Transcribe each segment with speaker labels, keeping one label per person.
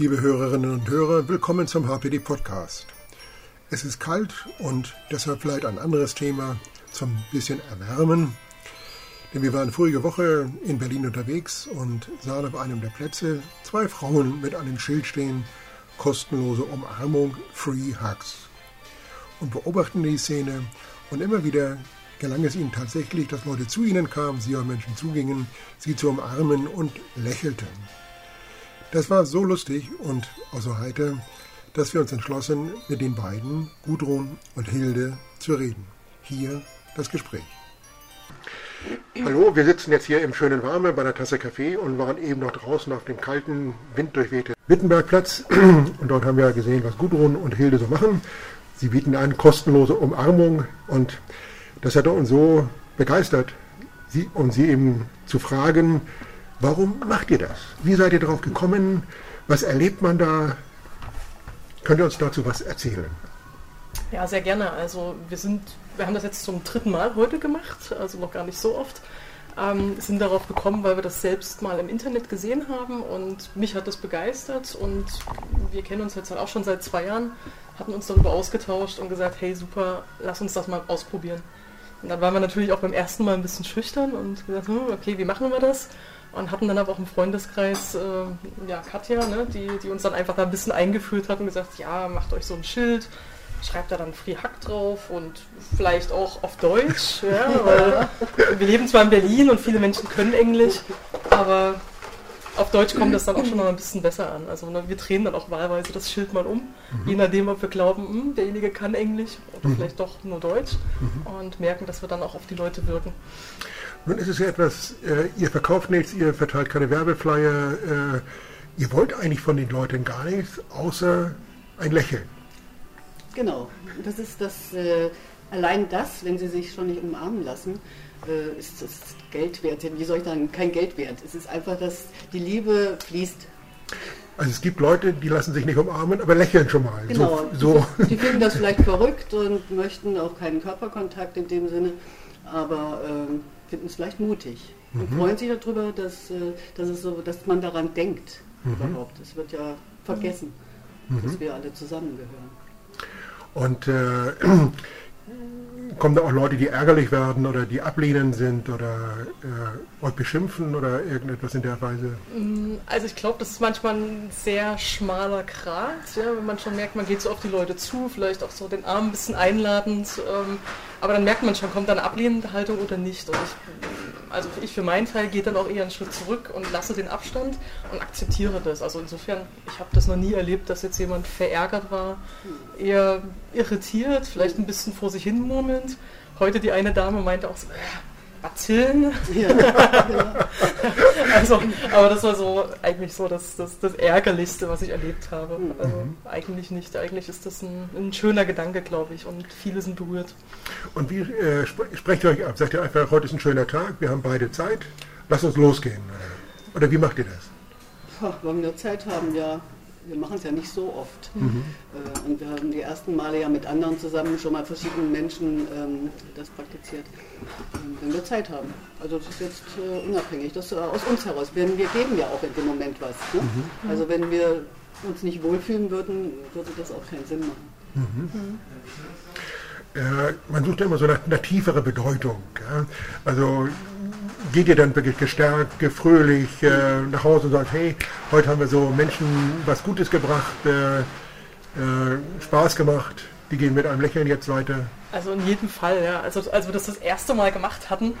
Speaker 1: Liebe Hörerinnen und Hörer, willkommen zum HPD Podcast. Es ist kalt und deshalb vielleicht ein anderes Thema zum bisschen erwärmen. Denn wir waren vorige Woche in Berlin unterwegs und sahen auf einem der Plätze zwei Frauen mit einem Schild stehen, kostenlose Umarmung, Free Hugs. Und beobachten die Szene und immer wieder gelang es ihnen tatsächlich, dass Leute zu ihnen kamen, sie auf Menschen zugingen, sie zu umarmen und lächelten. Das war so lustig und auch so heiter, dass wir uns entschlossen, mit den beiden, Gudrun und Hilde, zu reden. Hier das Gespräch. Hallo, wir sitzen jetzt hier im schönen Warme bei einer Tasse Kaffee und waren eben noch draußen auf dem kalten, winddurchwehten Wittenbergplatz. Und dort haben wir gesehen, was Gudrun und Hilde so machen. Sie bieten an kostenlose Umarmung und das hat uns so begeistert, sie, um sie eben zu fragen, Warum macht ihr das? Wie seid ihr darauf gekommen? Was erlebt man da? Könnt ihr uns dazu was erzählen?
Speaker 2: Ja, sehr gerne. Also wir sind, wir haben das jetzt zum dritten Mal heute gemacht, also noch gar nicht so oft. Ähm, sind darauf gekommen, weil wir das selbst mal im Internet gesehen haben und mich hat das begeistert und wir kennen uns jetzt halt auch schon seit zwei Jahren, hatten uns darüber ausgetauscht und gesagt, hey super, lass uns das mal ausprobieren. Und dann waren wir natürlich auch beim ersten Mal ein bisschen schüchtern und gesagt, hm, okay, wie machen wir das? Und hatten dann aber auch im Freundeskreis äh, ja, Katja, ne, die, die uns dann einfach da ein bisschen eingeführt hat und gesagt, ja, macht euch so ein Schild, schreibt da dann Free Hack drauf und vielleicht auch auf Deutsch, ja, weil wir leben zwar in Berlin und viele Menschen können Englisch, aber auf Deutsch kommt das dann auch schon mal ein bisschen besser an. Also ne, wir drehen dann auch wahlweise das Schild mal um, mhm. je nachdem, ob wir glauben, mh, hm, derjenige kann Englisch oder mhm. vielleicht doch nur Deutsch mhm. und merken, dass wir dann auch auf die Leute wirken.
Speaker 1: Nun ist es ja etwas, äh, ihr verkauft nichts, ihr verteilt keine Werbeflyer, äh, ihr wollt eigentlich von den Leuten gar nichts, außer ein Lächeln.
Speaker 3: Genau, das ist das, äh, allein das, wenn sie sich schon nicht umarmen lassen, äh, ist das Geld wert. Wie soll ich sagen, kein Geld wert. Es ist einfach, dass die Liebe fließt.
Speaker 1: Also es gibt Leute, die lassen sich nicht umarmen, aber lächeln schon mal.
Speaker 3: Genau. So, so. Die finden das vielleicht verrückt und möchten auch keinen Körperkontakt in dem Sinne, aber ähm, finden es vielleicht mutig und mhm. freuen sich darüber, dass, äh, dass, es so, dass man daran denkt mhm. überhaupt. Es wird ja vergessen, mhm. dass wir alle zusammengehören.
Speaker 1: Und äh, kommen da auch Leute, die ärgerlich werden oder die ablehnend sind oder äh, euch beschimpfen oder irgendetwas in der Weise?
Speaker 2: Mm, also ich glaube, das ist manchmal ein sehr schmaler Grat, ja, wenn man schon merkt, man geht so auf die Leute zu, vielleicht auch so den Arm ein bisschen einladend, ähm, aber dann merkt man schon, kommt da eine ablehnende Haltung oder nicht. Und ich, also ich für meinen Teil gehe dann auch eher einen Schritt zurück und lasse den Abstand und akzeptiere das. Also insofern, ich habe das noch nie erlebt, dass jetzt jemand verärgert war, eher irritiert, vielleicht ein bisschen vor sich hin murmelnd. Heute die eine Dame meinte auch so, äh, Bazillen. Ja, also, aber das war so eigentlich so das, das, das Ärgerlichste, was ich erlebt habe. Mhm. Also eigentlich nicht. Eigentlich ist das ein, ein schöner Gedanke, glaube ich, und viele sind berührt.
Speaker 1: Und wie äh, sprecht ihr euch ab? Sagt ihr einfach, heute ist ein schöner Tag, wir haben beide Zeit, lass uns losgehen. Oder wie macht ihr das?
Speaker 3: Ach, wenn wir Zeit haben, ja wir machen es ja nicht so oft. Mhm. Äh, und wir haben die ersten Male ja mit anderen zusammen schon mal verschiedenen Menschen ähm, das praktiziert, ähm, wenn wir Zeit haben. Also das ist jetzt äh, unabhängig, das ist aus uns heraus. Wir, wir geben ja auch in dem Moment was. Ne? Mhm. Also wenn wir uns nicht wohlfühlen würden, würde das auch keinen Sinn machen. Mhm.
Speaker 1: Äh, man sucht ja immer so nach einer tieferen Bedeutung. Ja? Also geht ihr dann wirklich gestärkt, fröhlich äh, nach Hause und sagt, hey, heute haben wir so Menschen was Gutes gebracht, äh, äh, Spaß gemacht, die gehen mit einem Lächeln jetzt weiter?
Speaker 2: Also in jedem Fall, ja. Also als wir das das erste Mal gemacht hatten,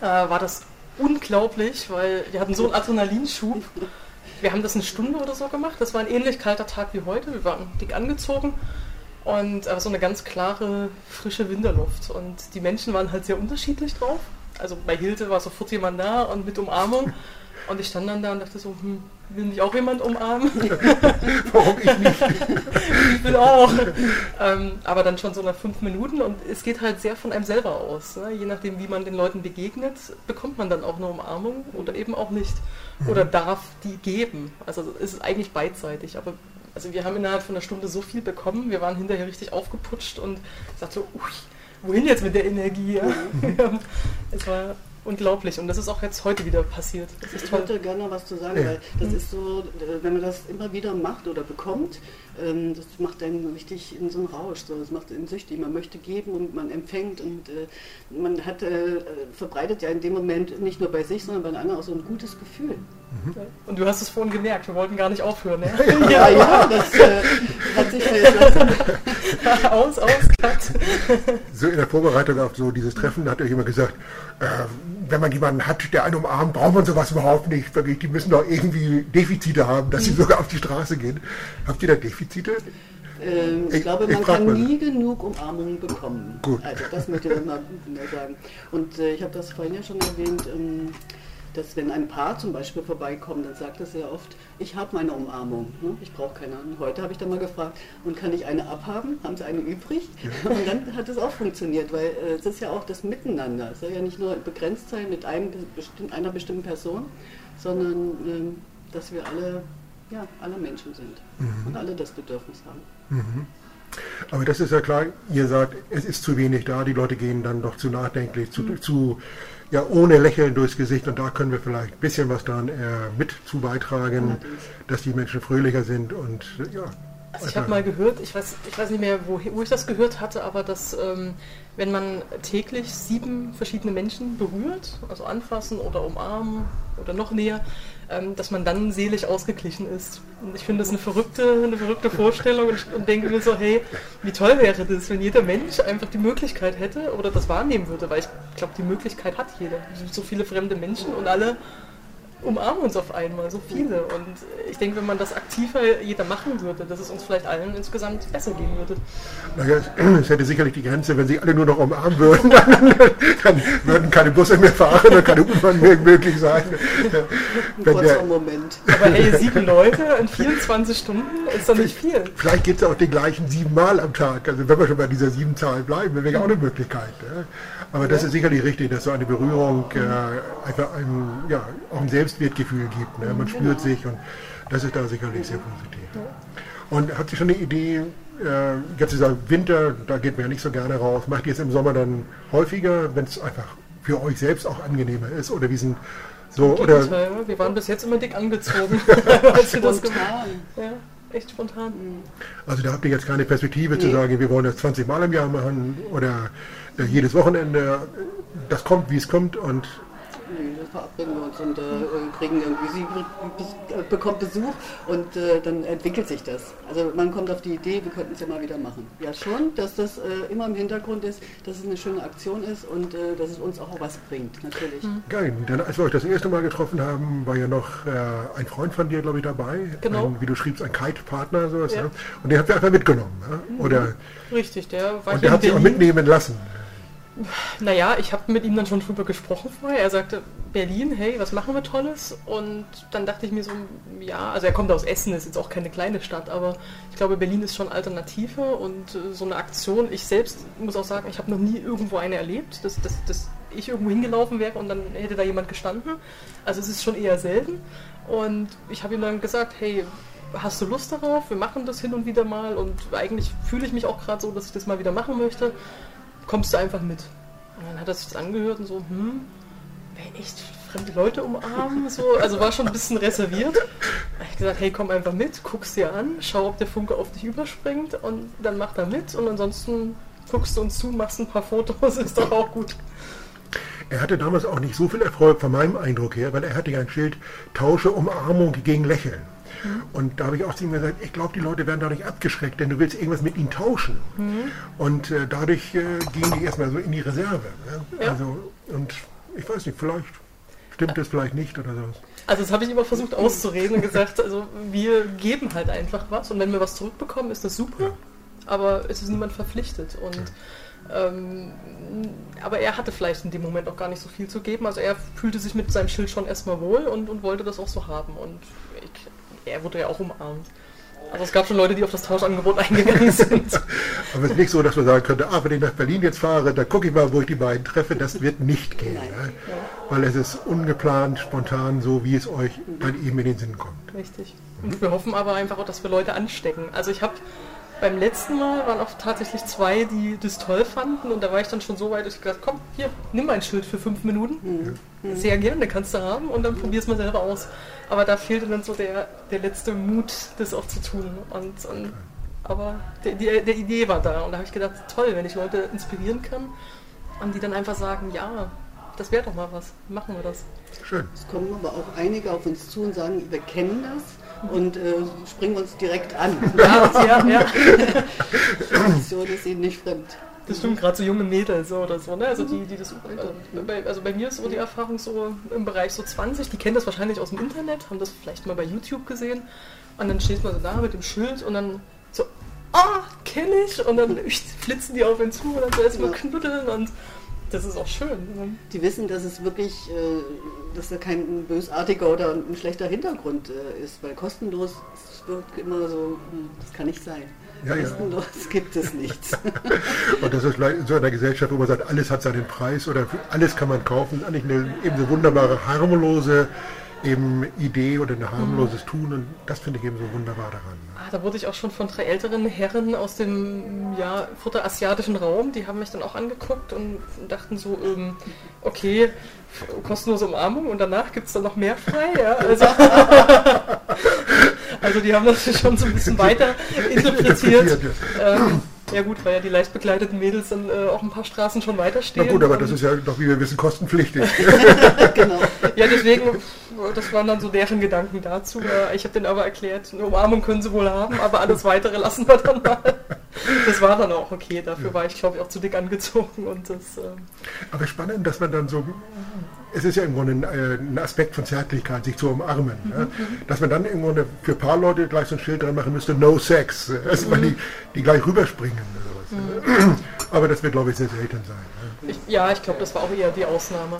Speaker 2: äh, war das unglaublich, weil wir hatten so einen Adrenalinschub. Wir haben das eine Stunde oder so gemacht. Das war ein ähnlich kalter Tag wie heute. Wir waren dick angezogen und aber so eine ganz klare, frische Winterluft. Und die Menschen waren halt sehr unterschiedlich drauf also bei Hilde war sofort jemand da und mit Umarmung. Und ich stand dann da und dachte so, hm, will mich auch jemand umarmen? Warum ich nicht? ich will auch. Ähm, aber dann schon so nach fünf Minuten und es geht halt sehr von einem selber aus. Ne? Je nachdem, wie man den Leuten begegnet, bekommt man dann auch eine Umarmung oder eben auch nicht. Oder darf die geben. Also es ist eigentlich beidseitig. Aber also wir haben innerhalb von einer Stunde so viel bekommen, wir waren hinterher richtig aufgeputscht und sagte so, ui, wohin jetzt mit der Energie? Ja? Mhm. es war unglaublich. Und das ist auch jetzt heute wieder passiert. Das ist
Speaker 3: Ich
Speaker 2: toll.
Speaker 3: wollte gerne noch was zu sagen,
Speaker 1: Ja.
Speaker 3: weil das ist so, äh, wenn man das immer wieder macht oder bekommt, ähm, das macht einen richtig in so einen Rausch, so, das macht einen süchtig. Man möchte geben und man empfängt und äh, man hat, äh, verbreitet ja in dem Moment nicht nur bei sich, sondern bei den anderen auch so ein gutes Gefühl.
Speaker 2: Und du hast es vorhin gemerkt, wir wollten gar nicht aufhören. Ne?
Speaker 3: Ja, ja, das äh, hat sich ja jetzt langsam
Speaker 2: aus, aus, cut.
Speaker 1: So in der Vorbereitung auf so dieses Treffen hat er immer gesagt, äh, wenn man jemanden hat, der einen umarmt, braucht man sowas überhaupt nicht. Wirklich, Die müssen doch irgendwie Defizite haben, dass sie sogar auf die Straße gehen. Habt ihr da Defizite?
Speaker 3: Ähm, ich,
Speaker 1: Ich-
Speaker 3: glaube,
Speaker 1: ich
Speaker 3: man
Speaker 1: frag
Speaker 3: kann
Speaker 1: mal.
Speaker 3: nie genug Umarmungen bekommen.
Speaker 1: Gut.
Speaker 3: Also das möchte ich mal mal sagen. Und äh, ich habe das vorhin ja schon erwähnt, ähm, dass wenn ein Paar zum Beispiel vorbeikommt, dann sagt es sehr oft, ich habe meine Umarmung, ne? ich brauche keine. Und heute habe ich dann mal gefragt, und kann ich eine abhaben? Haben Sie eine übrig? Und dann hat es auch funktioniert, weil äh, es ist ja auch das Miteinander. Es soll ja nicht nur begrenzt sein mit einem, bestimm- einer bestimmten Person, sondern ähm, dass wir alle, ja, alle Menschen sind und alle das Bedürfnis haben.
Speaker 1: Aber das ist ja klar, ihr sagt, es ist zu wenig da, die Leute gehen dann doch zu nachdenklich, zu, zu ja, ohne Lächeln durchs Gesicht und da können wir vielleicht ein bisschen was dran äh, mit zu beitragen, dass die Menschen fröhlicher sind und äh, ja.
Speaker 2: Also ich habe mal gehört, ich weiß, ich weiß nicht mehr, wo, wo ich das gehört hatte, aber dass ähm, wenn man täglich sieben verschiedene Menschen berührt, also anfassen oder umarmen oder noch näher, dass man dann seelisch ausgeglichen ist. Und ich finde das eine verrückte, eine verrückte Vorstellung und, und denke mir so, hey, wie toll wäre das, wenn jeder Mensch einfach die Möglichkeit hätte oder das wahrnehmen würde, weil ich glaube, die Möglichkeit hat jeder. Es sind so viele fremde Menschen und alle umarmen uns auf einmal, so viele. Und ich denke, wenn man das aktiver jeder machen würde, dass es uns vielleicht allen insgesamt besser gehen würde.
Speaker 1: Naja, es, es hätte sicherlich die Grenze, wenn sie alle nur noch umarmen würden, dann, dann würden keine Busse mehr fahren und keine U-Bahn mehr möglich sein.
Speaker 3: Ein
Speaker 1: Wenn
Speaker 3: kurzer
Speaker 1: der,
Speaker 3: Moment.
Speaker 2: Aber hey, sieben Leute in 24 Stunden ist doch nicht viel.
Speaker 1: vielleicht geht es auch den gleichen siebenmal am Tag. Also wenn wir schon bei dieser sieben Zahl bleiben, wäre ja auch eine Möglichkeit. Ja. Aber das ist sicherlich richtig, dass so eine Berührung äh, einfach ein, ja, auch ein Selbstwertgefühl gibt. Ne? Man spürt sich und das ist da sicherlich sehr positiv. Und habt ihr schon eine Idee, äh, jetzt dieser Winter, da geht man ja nicht so gerne raus, macht ihr es im Sommer dann häufiger, wenn es einfach für euch selbst auch angenehmer ist? Oder wie sind so, oder
Speaker 2: ne? wir waren bis jetzt immer dick angezogen, als wir das gemacht
Speaker 3: Spontan.
Speaker 2: Ja, echt spontan.
Speaker 1: Also da habt ihr jetzt keine Perspektive zu
Speaker 3: Nee.
Speaker 1: sagen, wir wollen das 20 Mal im Jahr machen oder jedes Wochenende. Das kommt, wie es kommt und
Speaker 3: Nee, das verabreden wir uns und äh, kriegen irgendwie, sie äh, bekommt Besuch und äh, dann entwickelt sich das. Also man kommt auf die Idee, wir könnten es ja mal wieder machen. Ja schon, dass das äh, immer im Hintergrund ist, dass es eine schöne Aktion ist und äh, dass es uns auch was bringt, natürlich.
Speaker 1: geil. Denn als wir euch das erste Mal getroffen haben, war ja noch äh, ein Freund von dir, glaube ich, dabei.
Speaker 2: Genau.
Speaker 1: Ein, wie du schriebst, ein Kite-Partner. Sowas,
Speaker 2: Ja.
Speaker 1: ne? Und den habt ihr einfach mitgenommen. Ne? Oder,
Speaker 2: Richtig, der war
Speaker 1: und der hat sich auch mitnehmen lassen.
Speaker 2: Naja, ich habe mit ihm dann schon drüber gesprochen vorher. Er sagte, Berlin, hey, was machen wir Tolles? Und dann dachte ich mir so, ja, also er kommt aus Essen, ist jetzt auch keine kleine Stadt, aber ich glaube, Berlin ist schon alternativer und äh, so eine Aktion, ich selbst muss auch sagen, ich habe noch nie irgendwo eine erlebt, dass, dass, dass ich irgendwo hingelaufen wäre und dann hätte da jemand gestanden. Also es ist schon eher selten. Und ich habe ihm dann gesagt, hey, hast du Lust darauf? Wir machen das hin und wieder mal und eigentlich fühle ich mich auch gerade so, dass ich das mal wieder machen möchte kommst du einfach mit. Und dann hat er sich das angehört und so, hm, wer echt fremde Leute umarmen, so, also war schon ein bisschen reserviert. Da ich gesagt, hey, komm einfach mit, guck's dir an, schau, ob der Funke auf dich überspringt und dann mach da mit und ansonsten guckst du uns zu, machst ein paar Fotos, ist doch auch gut.
Speaker 1: Er hatte damals auch nicht so viel Erfolg von meinem Eindruck her, weil er hatte ja ein Schild, tausche Umarmung gegen Lächeln. Und da habe ich auch zu ihm gesagt, ich glaube, die Leute werden dadurch abgeschreckt, denn du willst irgendwas mit ihnen tauschen. Und äh, dadurch äh, gingen die erstmal so in die Reserve. Ne?
Speaker 2: Ja.
Speaker 1: Also, und ich weiß nicht, vielleicht stimmt das vielleicht nicht oder so.
Speaker 2: Also das habe ich immer versucht auszureden und gesagt, also wir geben halt einfach was und wenn wir was zurückbekommen, ist das super, aber es ist niemand verpflichtet und ähm, aber er hatte vielleicht in dem Moment auch gar nicht so viel zu geben, also er fühlte sich mit seinem Schild schon erstmal wohl und, und wollte das auch so haben und ich, er wurde ja auch umarmt. Also es gab schon Leute, die auf das Tauschangebot eingegangen sind.
Speaker 1: Aber es ist nicht so, dass man sagen könnte, ah, wenn ich nach Berlin jetzt fahre, dann gucke ich mal, wo ich die beiden treffe. Das wird nicht gehen.
Speaker 3: Nein.
Speaker 1: Ne? Weil es ist ungeplant, spontan, so wie es euch dann eben in den Sinn kommt.
Speaker 2: Richtig. Und wir hoffen aber einfach auch, dass wir Leute anstecken. Also ich habe beim letzten Mal waren auch tatsächlich zwei, die das toll fanden und da war ich dann schon so weit, dass ich gesagt komm, hier, nimm mein Schild für fünf Minuten. Mhm. Sehr gerne, kannst du haben und dann probier's mal selber aus. Aber da fehlte dann so der, der letzte Mut, das auch zu tun. Und, und aber die, die, die Idee war da und da habe ich gedacht, toll, wenn ich Leute inspirieren kann und die dann einfach sagen, ja, das wäre doch mal was, machen wir das.
Speaker 3: Schön. Es kommen aber auch einige auf uns zu und sagen, wir kennen das und äh, springen uns direkt an. Ja, ja, ja.
Speaker 2: so ist ihnen nicht fremd. Das stimmt, gerade so junge Mädels so oder so, ne? Also die, die das, also bei, also bei mir ist so die Erfahrung so im Bereich so 20, die kennen das wahrscheinlich aus dem Internet, haben das vielleicht mal bei YouTube gesehen und dann steht man so da mit dem Schild und dann so, ah, kenne ich und dann flitzen die auf ihn zu und dann so erstmal knuddeln und das ist auch schön. Ne?
Speaker 3: Die wissen, dass es wirklich, äh, dass da kein bösartiger oder ein schlechter Hintergrund äh, ist, weil kostenlos wird immer so, hm, das kann nicht sein. Ja, kostenlos ja. gibt es nichts.
Speaker 1: Und das ist in so einer Gesellschaft, wo man sagt, alles hat seinen Preis oder alles kann man kaufen, eigentlich eine eben so wunderbare, harmlose eben Idee oder ein harmloses mhm. Tun und das finde ich eben so wunderbar daran.
Speaker 2: Ah, da wurde ich auch schon von drei älteren Herren aus dem ja, asiatischen Raum, die haben mich dann auch angeguckt und dachten so, ähm, okay, kostenlose Umarmung und danach gibt es dann noch mehr frei. Ja? Also, also die haben das schon so ein bisschen weiter interpretiert. Ähm, ja gut, weil ja die leicht bekleideten Mädels dann äh, auch ein paar Straßen schon weiterstehen.
Speaker 1: Na gut, aber das ist ja doch, wie wir wissen, kostenpflichtig.
Speaker 2: genau. Ja, deswegen, das waren dann so deren Gedanken dazu. Äh, ich habe denen aber erklärt, eine Umarmung können sie wohl haben, aber alles Weitere lassen wir dann mal. Das war dann auch okay. Dafür ja. war ich, glaube ich, auch zu dick angezogen. Und das, äh
Speaker 1: aber spannend, dass man dann so es ist ja im Grunde ein, äh, Aspekt von Zärtlichkeit, sich zu umarmen. Mhm. Ja? Dass man dann im Grunde für ein paar Leute gleich so ein Schild dran machen müsste, no sex, also mhm. die, die gleich rüberspringen. Mhm. Aber das wird, glaube ich, sehr selten sein.
Speaker 2: Ja, ich glaube, das war auch eher die Ausnahme.